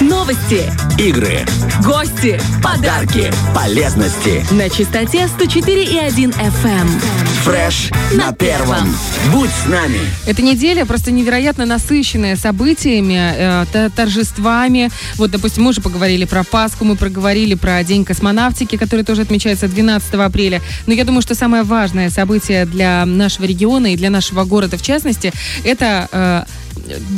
Новости, игры, гости, подарки, полезности. на частоте 104,1 FM. Фреш на первом. Будь с нами. Эта неделя просто невероятно насыщенная событиями, э, торжествами. Вот, допустим, мы уже поговорили про Пасху, мы проговорили про День космонавтики, который тоже отмечается 12 апреля. Но я думаю, что самое важное событие для нашего региона и для нашего города в частности, это э,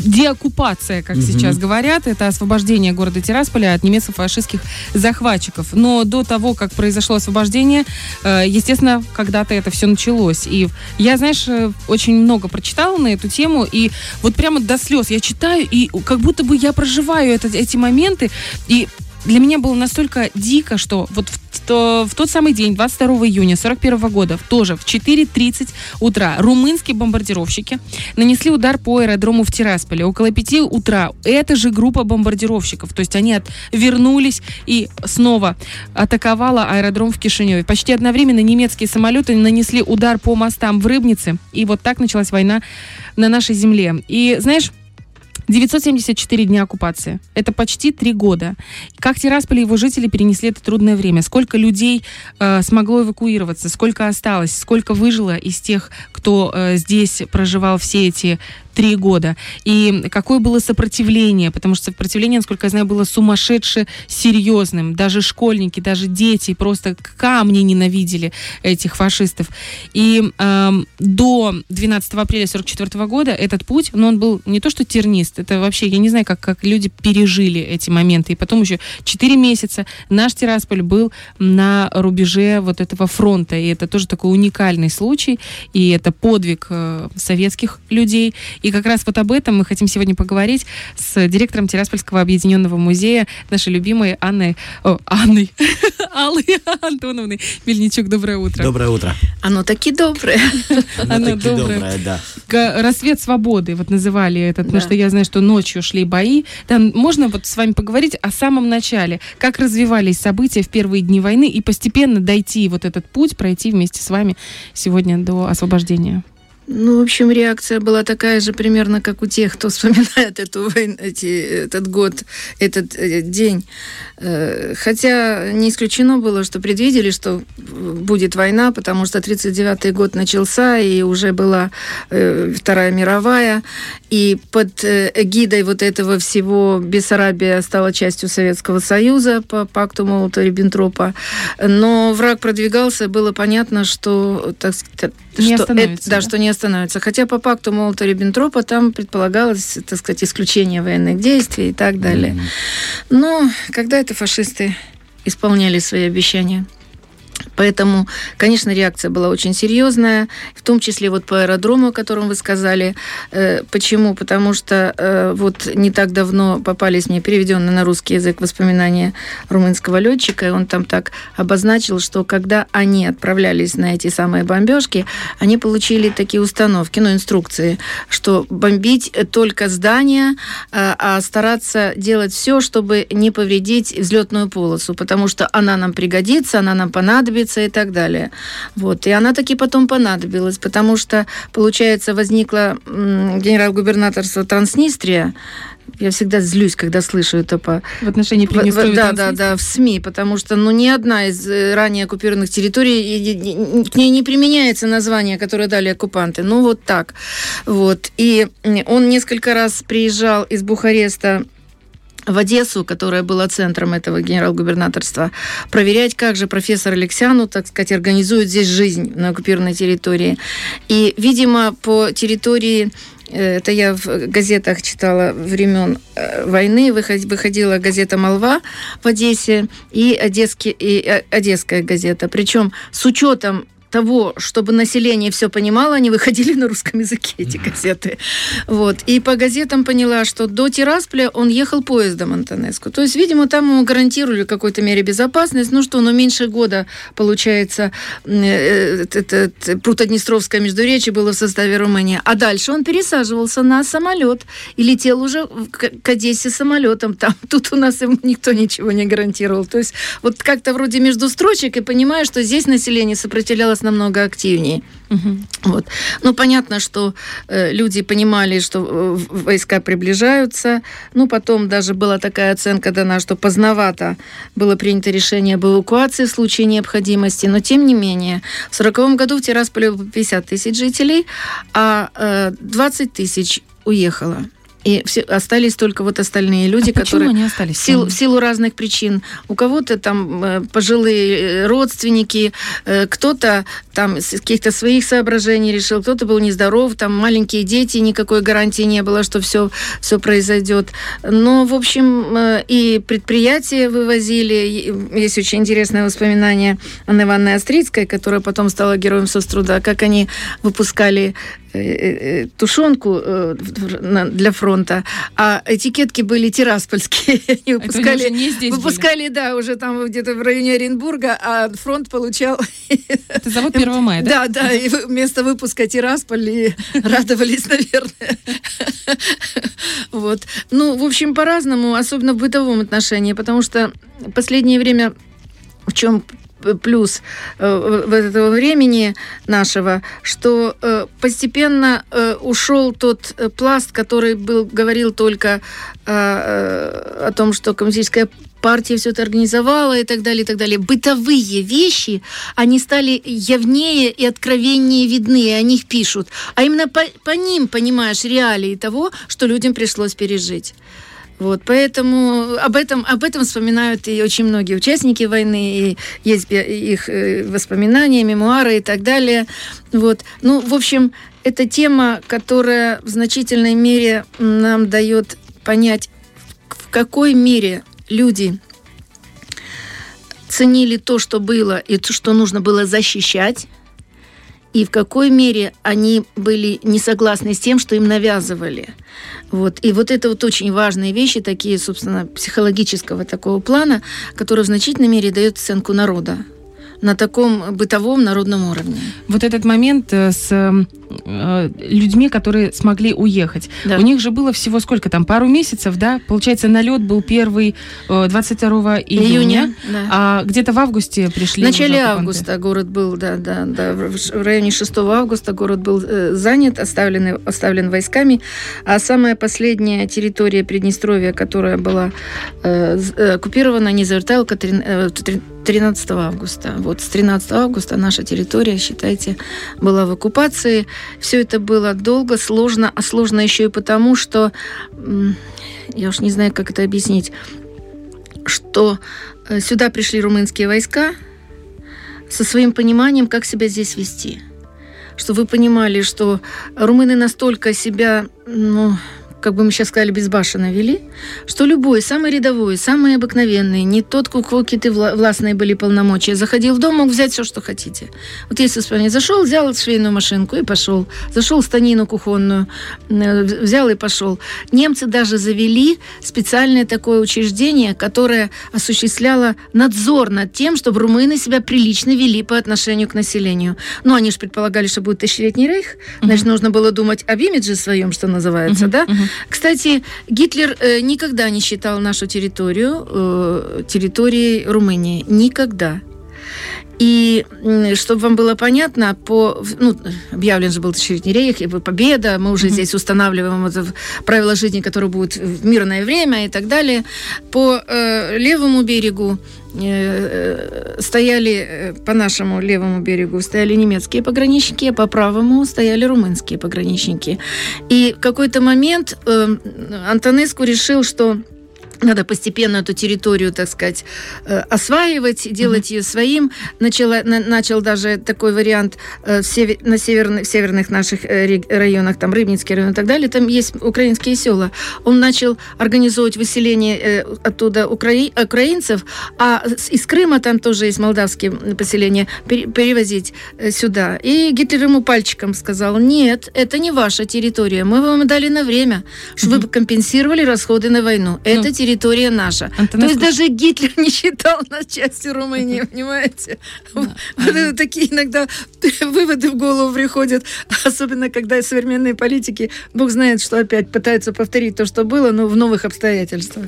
деоккупация, как сейчас говорят, это освобождение города Тирасполя от немецко-фашистских захватчиков. Но до того, как произошло освобождение, э, естественно, когда-то это все началось. И я, знаешь, э, очень много прочитала на эту тему, и вот прямо до слез я читаю, и как будто бы я проживаю это- эти моменты, и для меня было настолько дико, что вот в, то- в тот самый день, 22 июня 41 года, тоже в 4.30 утра, румынские бомбардировщики нанесли удар по аэродрому в Тирасполе. Около 5 утра эта же группа бомбардировщиков, то есть они вернулись и снова атаковала аэродром в Кишиневе. Почти одновременно немецкие самолеты нанесли удар по мостам в Рыбнице, и вот так началась война на нашей земле. И знаешь, 974 дня оккупации. Это почти три года. Как Тирасполь и его жители перенесли это трудное время? Сколько людей э, смогло эвакуироваться? Сколько осталось? Сколько выжило из тех, кто э, здесь проживал все эти три года? И какое было сопротивление? Потому что сопротивление, насколько я знаю, было сумасшедше серьезным. Даже школьники, даже дети просто камни ненавидели этих фашистов. И эм, до 12 апреля 44 года этот путь, ну, он был не то что тернист, это вообще, я не знаю, как, как люди пережили эти моменты. И потом еще 4 месяца наш Тирасполь был на рубеже вот этого фронта. И это тоже такой уникальный случай. И это подвиг э, советских людей. И как раз вот об этом мы хотим сегодня поговорить с директором Тираспольского объединенного музея, нашей любимой Анной, о, Анной, Аллой Антоновной Мельничук. Доброе утро. Доброе утро. Оно таки доброе. Оно таки доброе. доброе, да. Рассвет свободы, вот называли этот, потому что я знаю, что ночью шли бои. Там можно вот с вами поговорить о самом начале, как развивались события в первые дни войны и постепенно дойти вот этот путь, пройти вместе с вами сегодня до освобождения. Ну, в общем, реакция была такая же примерно, как у тех, кто вспоминает эту войну, эти, этот год, этот э, день. Э, Хотя не исключено было, что предвидели, что будет война, потому что 39-й год начался, и уже была э, Вторая мировая, и под э, эгидой вот этого всего Бессарабия стала частью Советского Союза по пакту Молотова-Риббентропа. Но враг продвигался, было понятно, что, так сказать, Не что остановится, да, да? что не остановится. Хотя по пакту Молотова-Риббентропа там предполагалось, так сказать, исключение военных действий и так далее. Но когда это фашисты исполняли свои обещания? Поэтому, конечно, реакция была очень серьезная, в том числе вот по аэродрому, о котором вы сказали. Э, Почему? Потому что э, вот не так давно попались мне переведенные на русский язык воспоминания румынского летчика, и он там так обозначил, что когда они отправлялись на эти самые бомбежки, они получили такие установки, ну, инструкции, что бомбить только здания, а а стараться делать все, чтобы не повредить взлетную полосу, потому что она нам пригодится, она нам понадобится и так далее. Вот. И она таки потом понадобилась, потому что, получается, возникло м, генерал-губернаторство Транснистрия, я всегда злюсь, когда слышу это по... В отношении Приднестровья да, да, да, в СМИ, потому что ну, ни одна из э, ранее оккупированных территорий, к ней не применяется название, которое дали оккупанты. Ну, вот так. Вот. И он несколько раз приезжал из Бухареста в Одессу, которая была центром этого генерал-губернаторства, проверять, как же профессор Алексяну, так сказать, организует здесь жизнь на оккупированной территории. И, видимо, по территории э, это я в газетах читала времен э, войны, выход- выходила газета «Молва» в Одессе и, Одесский, и Одесская газета. Причем с учетом того, чтобы население все понимало, они выходили на русском языке, эти газеты. Вот. И по газетам поняла, что до Тирасполя он ехал поездом Антонеску. То есть, видимо, там ему гарантировали в какой-то мере безопасность. Ну что, ну меньше года, получается, э, Прутоднестровское междуречие было в составе Румынии. А дальше он пересаживался на самолет и летел уже к Одессе самолетом. Там, тут у нас ему никто ничего не гарантировал. То есть вот как-то вроде между строчек и понимаю, что здесь население сопротивлялось сейчас намного активнее. Вот. Ну, понятно, что э, люди понимали, что э, войска приближаются. Ну, потом даже была такая оценка дана, что поздновато было принято решение об эвакуации в случае необходимости. Но, тем не менее, в 1940 году в Тирасполе было 50 тысяч жителей, а э, 20 тысяч уехало. И все, остались только вот остальные люди, а которые они остались? В силу, в силу разных причин. У кого-то там э, пожилые э, родственники, э, кто-то там с каких-то своих соображений решил, кто-то был нездоров, там маленькие дети, никакой гарантии не было, что все, все произойдет. Но, в общем, и предприятия вывозили. Есть очень интересное воспоминание Анны Ивановны Острицкой, которая потом стала героем соцтруда, как они выпускали тушенку для фронта, а этикетки были тираспольские. Они выпускали, не здесь выпускали, были. да, уже там где-то в районе Оренбурга, а фронт получал... Это завод 1 мая, да? Да, да, и вместо выпуска Тирасполь и радовались, наверное. Вот. Ну, в общем, по-разному, особенно в бытовом отношении, потому что последнее время в чем плюс э, в этого времени нашего, что э, постепенно э, ушел тот пласт, который был, говорил только о том, что коммунистическая партия все это организовала и так далее, и так далее. Бытовые вещи, они стали явнее и откровеннее видны, и о них пишут. А именно по, по ним понимаешь реалии того, что людям пришлось пережить. Вот, поэтому об этом, об этом вспоминают и очень многие участники войны, и есть их э, воспоминания, мемуары и так далее. Вот. Ну, в общем, это тема, которая в значительной мере нам дает понять, в какой мере люди ценили то, что было, и то, что нужно было защищать, и в какой мере они были не согласны с тем, что им навязывали. Вот. И вот это вот очень важные вещи, такие, собственно, психологического такого плана, которые в значительной мере дают оценку народа на таком бытовом народном уровне. Вот этот момент э, с э, людьми, которые смогли уехать. Да. У них же было всего сколько там, пару месяцев, да? Получается, налет был первый 22 э, июня, июня да. а где-то в августе пришли. В начале августа город был, да, да, да, в районе 6 августа город был занят, оставлен, оставлен войсками, а самая последняя территория Приднестровья, которая была оккупирована, не Заверталка, 13 августа. Вот с 13 августа наша территория, считайте, была в оккупации. Все это было долго, сложно, а сложно еще и потому, что, я уж не знаю, как это объяснить, что э, сюда пришли румынские войска со своим пониманием, как себя здесь вести. Что вы понимали, что румыны настолько себя, ну, как бы мы сейчас сказали, безбашенно вели, что любой, самый рядовой, самый обыкновенный, не тот, у кого какие-то властные были полномочия, заходил в дом, мог взять все, что хотите. Вот если вспомнить, зашел, взял швейную машинку и пошел. Зашел станину кухонную, э, взял и пошел. Немцы даже завели специальное такое учреждение, которое осуществляло надзор над тем, чтобы румыны себя прилично вели по отношению к населению. Ну, они же предполагали, что будет тысячелетний рейх, значит, нужно было думать об имидже своем, что называется, uh-huh. да? Uh-huh. Кстати, Гитлер э, никогда не считал нашу территорию э, территорией Румынии. Никогда. И чтобы вам было понятно, по, ну, объявлен же был Тысячелетний рейх, и победа, мы уже mm-hmm. здесь устанавливаем вот правила жизни, которые будут в мирное время и так далее. По э, левому берегу э, стояли, э, по нашему левому берегу стояли немецкие пограничники, а по правому стояли румынские пограничники. И в какой-то момент э, Антонеску решил, что надо постепенно эту территорию, так сказать, э, осваивать, делать mm-hmm. ее своим. Начала, на, начал даже такой вариант э, в север, на северных, северных наших э, районах, там Рыбницкий район и так далее, там есть украинские села. Он начал организовывать выселение оттуда украи, украинцев, а из Крыма там тоже есть молдавские поселения, перевозить сюда. И Гитлер ему пальчиком сказал, нет, это не ваша территория, мы вам дали на время, чтобы mm-hmm. вы компенсировали расходы на войну. Это mm-hmm территория наша. Антонеску... То есть даже Гитлер не считал нас частью Румынии, понимаете? Вот такие иногда выводы в голову приходят, особенно когда современные политики, бог знает, что опять пытаются повторить то, что было, но в новых обстоятельствах.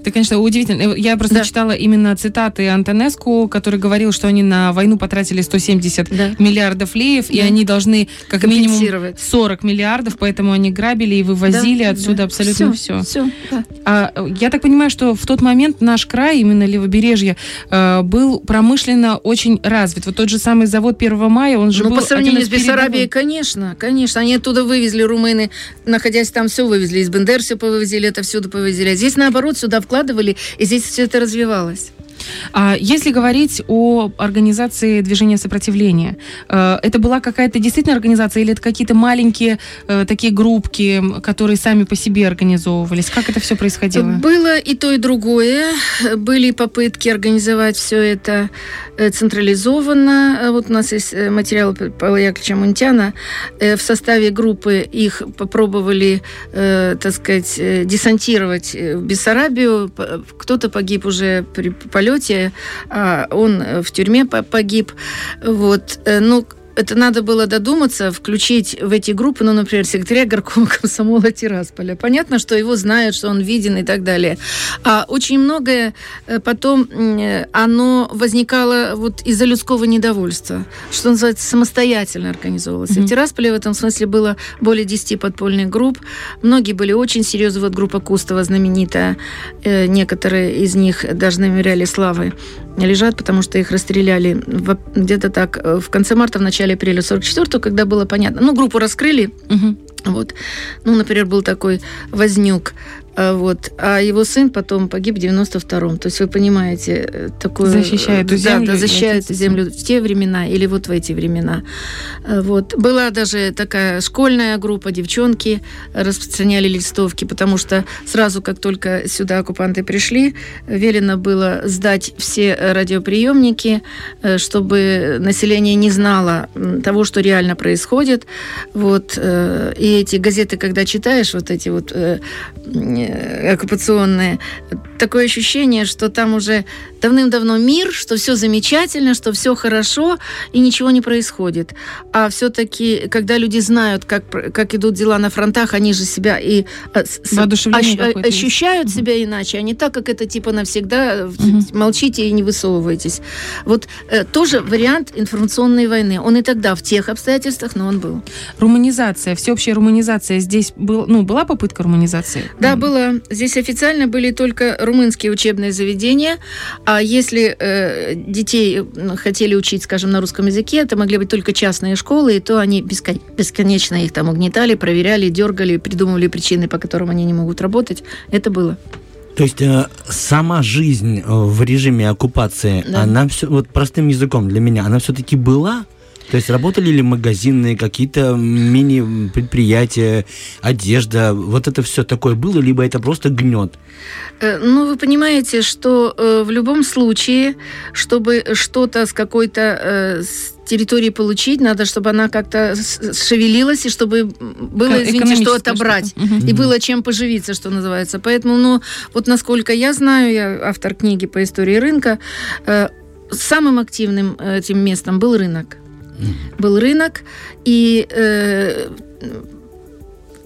Это, конечно, удивительно. Я просто Да. читала именно цитаты Антонеску, который говорил, что они на войну потратили 170 Да. миллиардов леев, и Да. они должны как минимум Компенсировать. 40 миллиардов, поэтому они грабили и вывозили Да, отсюда да. абсолютно все. Все, да. А, э, я так понимаю, что в тот момент наш край, именно левобережье, э, был промышленно очень развит. Вот тот же самый завод 1 мая, он же Ну, был по сравнению с. Бессарабией, конечно, конечно. Они оттуда вывезли, румыны, находясь там, все вывезли. Из Бендер все повывезли, это всюду повывезли. А здесь, наоборот, сюда вкладывали, и здесь все это развивалось. А если говорить о организации движения сопротивления, э, это была какая-то действительно организация или это какие-то маленькие э, такие группки, которые сами по себе организовывались? Как это все происходило? Было и то, и другое. Были попытки организовать все это э, централизованно. Вот у нас есть материал Павла Яковлевича Мунтяна. В составе группы их попробовали, так сказать, десантировать в Бессарабию. Кто-то погиб уже при полете, а он э, в тюрьме по- погиб. Вот. Э, Ну, это надо было додуматься, включить в эти группы, ну, например, секретаря горкома комсомола Тирасполя. Понятно, что его знают, что он виден и так далее. А очень многое э, потом э, оно возникало вот из-за людского недовольства, что называется, самостоятельно организовывалось. Мгм. В Тирасполе в этом смысле было более 10 подпольных групп. Многие были очень серьезны. Вот группа Кустова знаменитая, э, некоторые из них даже на мемориале славы лежат, потому что их расстреляли где-то так э, в конце марта, в начале апреля 44 когда было понятно. Ну, группу раскрыли, Мгм. вот. Ну, например, был такой Вознюк, вот, а его сын потом погиб в 92-м. То есть вы понимаете, э, такое... Защищая эту да, землю Да, защищает землю в те времена или вот в эти времена. А, Вот. Была даже такая школьная группа, девчонки распространяли листовки, потому что сразу, как только сюда оккупанты пришли, велено было сдать все радиоприемники, э, чтобы население не знало того, что реально происходит. Вот. э, И эти газеты, когда читаешь, вот эти вот оккупационные, такое ощущение, что там уже давным-давно мир, что все замечательно, что все хорошо и ничего не происходит. А все-таки, когда люди знают, как, как идут дела на фронтах, они же себя и Воодушевление ощ- ощущают себя иначе, а не так, как это типа навсегда Мгм. молчите и не высовывайтесь. Вот э, тоже вариант информационной войны. Он и тогда в тех обстоятельствах, но он был. Руманизация, всеобщая руманизация. Здесь был, ну, была попытка руманизации? Да, М. было. Здесь официально были только румынские учебные заведения, а если э, детей хотели учить, скажем, на русском языке, это могли быть только частные школы, и то они бескон- бесконечно их там угнетали, проверяли, дергали, придумывали причины, по которым они не могут работать. Это было. То есть э, сама жизнь э, в режиме оккупации, Да. она все, вот простым языком для меня, она все-таки была? То есть работали ли магазины, какие-то мини-предприятия, одежда, вот это все такое было, либо это просто гнет? Э, Ну, вы понимаете, что э, в любом случае, чтобы что-то с какой-то э, территории получить, надо, чтобы она как-то шевелилась, и чтобы было, извините, что отобрать. что-то. Мгм. И было чем поживиться, что называется. Поэтому, ну, вот насколько я знаю, я автор книги по истории рынка, э, самым активным этим местом был рынок. Был рынок, и э,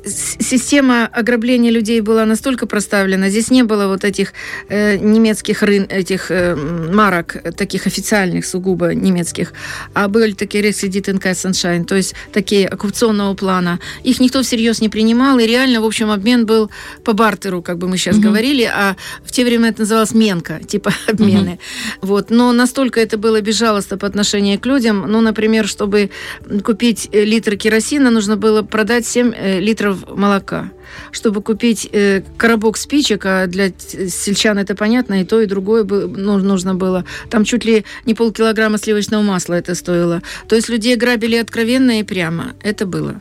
система ограбления людей была настолько проставлена. Здесь не было вот этих э, немецких рын, этих э, марок, таких официальных, сугубо немецких, а были такие Рекседит НК Sunshine, то есть такие оккупационного плана. Их никто всерьез не принимал, и реально, в общем, обмен был по бартеру, как бы мы сейчас Мгм. говорили, а в те времена это называлось менка, типа обмены. Вот. Но настолько это было безжалостно по отношению к людям, ну, например, чтобы купить э, литр керосина, нужно было продать 7 э, литров молока. Чтобы купить э, коробок спичек, а для сельчан это понятно, и то, и другое бы- ну, нужно было. Там чуть ли не полкилограмма сливочного масла это стоило. То есть людей грабили откровенно и прямо. Это было.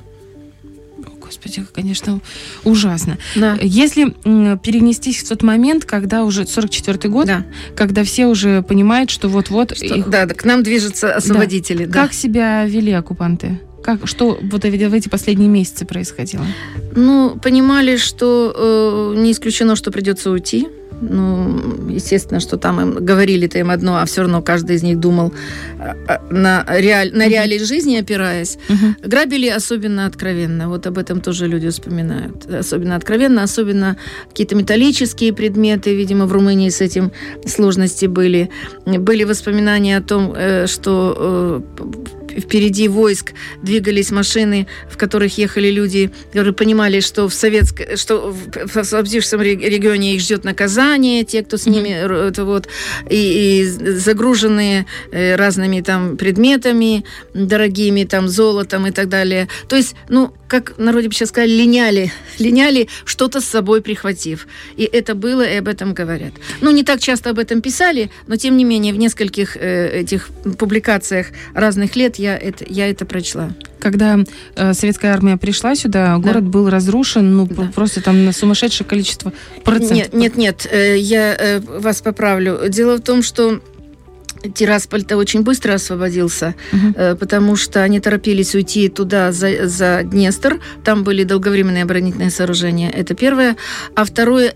Господи, конечно, ужасно. Да. Если перенестись в тот момент, когда уже 44-й год, Да. когда все уже понимают, что вот-вот Что- их- да, да, к нам движутся освободители. да. как себя вели оккупанты? Как, что вот в эти последние месяцы происходило? Ну, понимали, что э, не исключено, что придется уйти. Ну, естественно, что там им говорили-то им одно, а все равно каждый из них думал а, а, на, реаль, на реалии жизни опираясь. Грабили особенно откровенно. Вот об этом тоже люди вспоминают. Особенно откровенно, особенно какие-то металлические предметы, видимо, в Румынии с этим сложности были. Были воспоминания о том, э, что э, впереди войск двигались машины, в которых ехали люди, которые понимали, что в советском, что в освободившемся регионе их ждет наказание, те, кто с ними, это вот, и, и загруженные э, разными там предметами дорогими, там золотом и так далее. То есть, ну, как в народе бы сейчас сказали, линяли, линяли, что-то с собой прихватив. И это было, и об этом говорят. Ну, не так часто об этом писали, но тем не менее в нескольких э, этих публикациях разных лет я это, я это прочла. Когда э, советская армия пришла сюда, город да. был разрушен, ну, да. просто там на сумасшедшее количество процентов. Нет, нет, нет, э, я э, вас поправлю. Дело в том, что Тирасполь-то очень быстро освободился, угу. потому что они торопились уйти туда, за, за Днестр. Там были долговременные оборонительные сооружения. Это первое. А второе,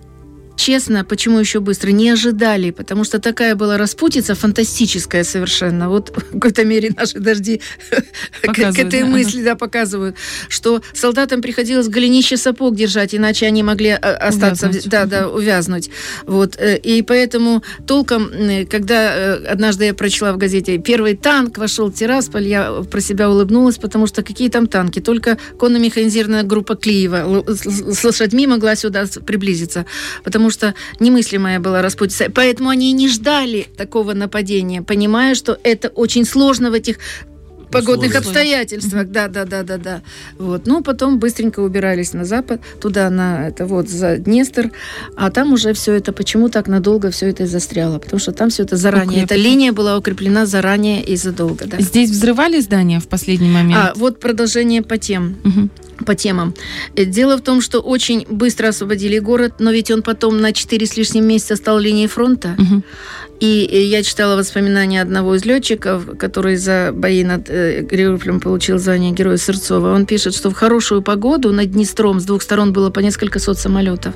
честно, почему еще быстро, не ожидали, потому что такая была распутица фантастическая совершенно. Вот в какой-то мере наши дожди к, этой да. мысли да, показывают, что солдатам приходилось голенище сапог держать, иначе они могли а, остаться, увязнуть. да, да, увязнуть. Вот. Э, и поэтому толком, когда э, однажды я прочла в газете, первый танк вошел в Тирасполь, я про себя улыбнулась, потому что какие там танки? Только конно-механизированная группа Клиева с лошадьми могла сюда приблизиться, потому потому что немыслимая была распутица. Поэтому они и не ждали такого нападения, понимая, что это очень сложно в этих погодных Условия. обстоятельствах. Да, да, да, да, да. Вот. Ну, потом быстренько убирались на запад, туда, на это вот за Днестр, а там уже все это, почему так надолго все это застряло? Потому что там все это заранее, эта линия была укреплена заранее и задолго. Да. Здесь взрывали здания в последний момент? А, вот продолжение по тем. Угу по темам. Э, дело в том, что очень быстро освободили город, но ведь он потом на 4 с лишним месяца стал линией фронта. Угу. И я читала воспоминания одного из летчиков, который за бои над э, Гриуфлем получил звание Героя Сырцова. Он пишет, что в хорошую погоду над Днестром с двух сторон было по несколько сот самолетов.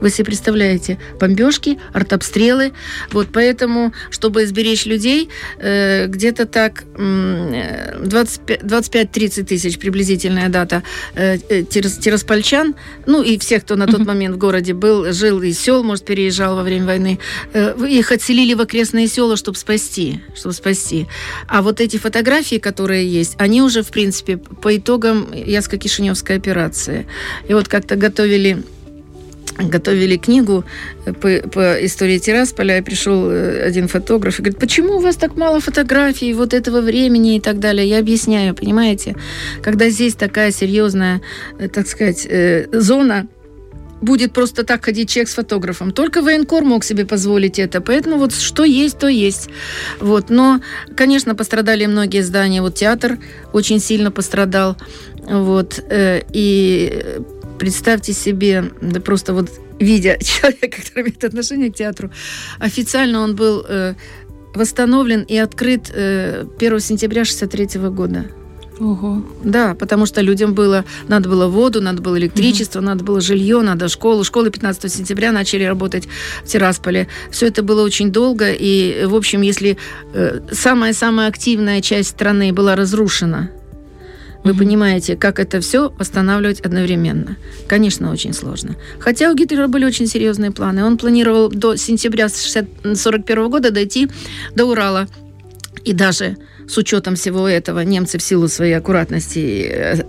Вы себе представляете? Бомбежки, артобстрелы. Вот поэтому, чтобы сберечь людей, э, где-то так 25-30 тысяч приблизительная дата э, э тираспольчан, ну и всех, кто на тот момент в городе был, жил из сел, может, переезжал во время войны, э, их отселили в окрестные села, чтобы спасти, чтобы спасти. А вот эти фотографии, которые есть, они уже, в принципе, по итогам Яско-Кишиневской операции. И вот как-то готовили готовили книгу по, по истории Тирасполя, и пришел э, один фотограф и говорит, почему у вас так мало фотографий вот этого времени и так далее. Я объясняю, понимаете, когда здесь такая серьезная, э, так сказать, э, зона, будет просто так ходить человек с фотографом. Только военкор мог себе позволить это. Поэтому вот что есть, то есть. Вот. Но, конечно, пострадали многие здания. Вот театр очень сильно пострадал. Вот. Э, и представьте себе, да просто вот видя человека, который имеет отношение к театру, официально он был э, восстановлен и открыт 1 э, сентября 1963 года. Ого. Да, потому что людям было, надо было воду, надо было электричество, угу. надо было жилье, надо школу. Школы 15 сентября начали работать в Тирасполе. Все это было очень долго, и, в общем, если э, самая-самая активная часть страны была разрушена, вы понимаете, как это все восстанавливать одновременно. Конечно, очень сложно. Хотя у Гитлера были очень серьезные планы. Он планировал до сентября 1941 года дойти до Урала. И даже с учетом всего этого немцы в силу своей аккуратности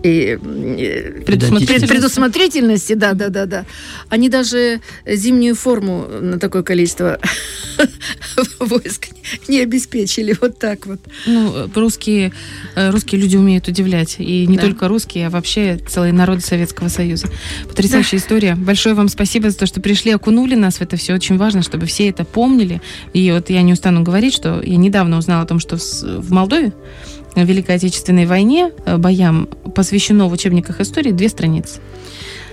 и, и предусмотрительности. предусмотрительности, да, да, да, да, они даже зимнюю форму на такое количество войск не обеспечили, вот так вот. Ну, русские, э, русские люди умеют удивлять, и не да. только русские, а вообще целый народ Советского Союза. Потрясающая да. история. Большое вам спасибо за то, что пришли, окунули нас в это все. Очень важно, чтобы все это помнили. И вот я не устану говорить, что я недавно узнала о том, что в Молдове Молдове в Великой Отечественной войне э, боям посвящено в учебниках истории две страницы.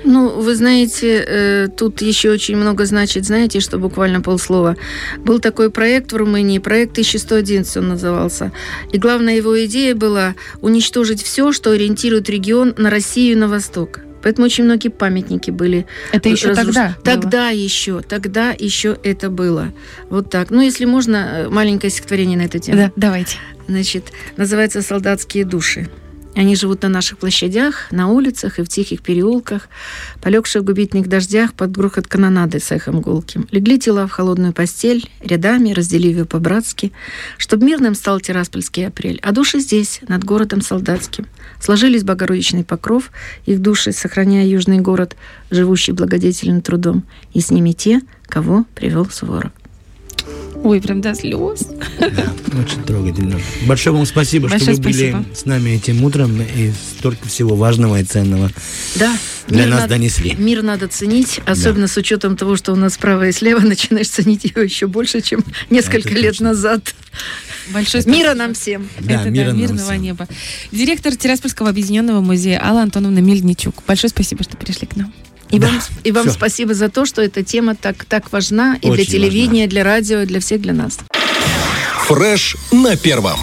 Ну, вы знаете, э, тут еще очень много значит, знаете, что буквально полслова. Был такой проект в Румынии, проект 1111 он назывался. И главная его идея была уничтожить все, что ориентирует регион на Россию и на Восток. Поэтому очень многие памятники были Это еще разруш- тогда было. Тогда еще, тогда еще это было. Вот так. Ну, если можно, э, маленькое стихотворение на эту тему. Да, давайте. Значит, называется «Солдатские души». Они живут на наших площадях, на улицах и в тихих переулках, полегшие в губительных дождях под грохот канонады с эхом гулким. Легли тела в холодную постель, рядами, разделив ее по-братски, чтоб мирным стал тираспольский апрель, а души здесь, над городом солдатским. Сложились богородичный покров, их души, сохраняя южный город, живущий благодетельным трудом, и с ними те, кого привел Суворов. Ой, прям до слез. Да, очень трогательно. Большое вам спасибо, Большое что вы были спасибо. с нами этим утром и столько всего важного и ценного Да, для нас надо- донесли. Мир надо ценить, особенно с учетом того, что у нас справа и слева начинаешь ценить его еще больше, чем несколько Это лет точно. назад. Большое спасибо. Мира нам всем. Да, Это мира да, нам мирного всем. неба. Директор Тираспольского объединенного музея Алла Антоновна Мельничук. Большое спасибо, что пришли к нам. И Да, вам, и вам спасибо за то, что эта тема так, так важна и для Очень телевидения, и для радио, и для всех, для нас. Фреш на первом.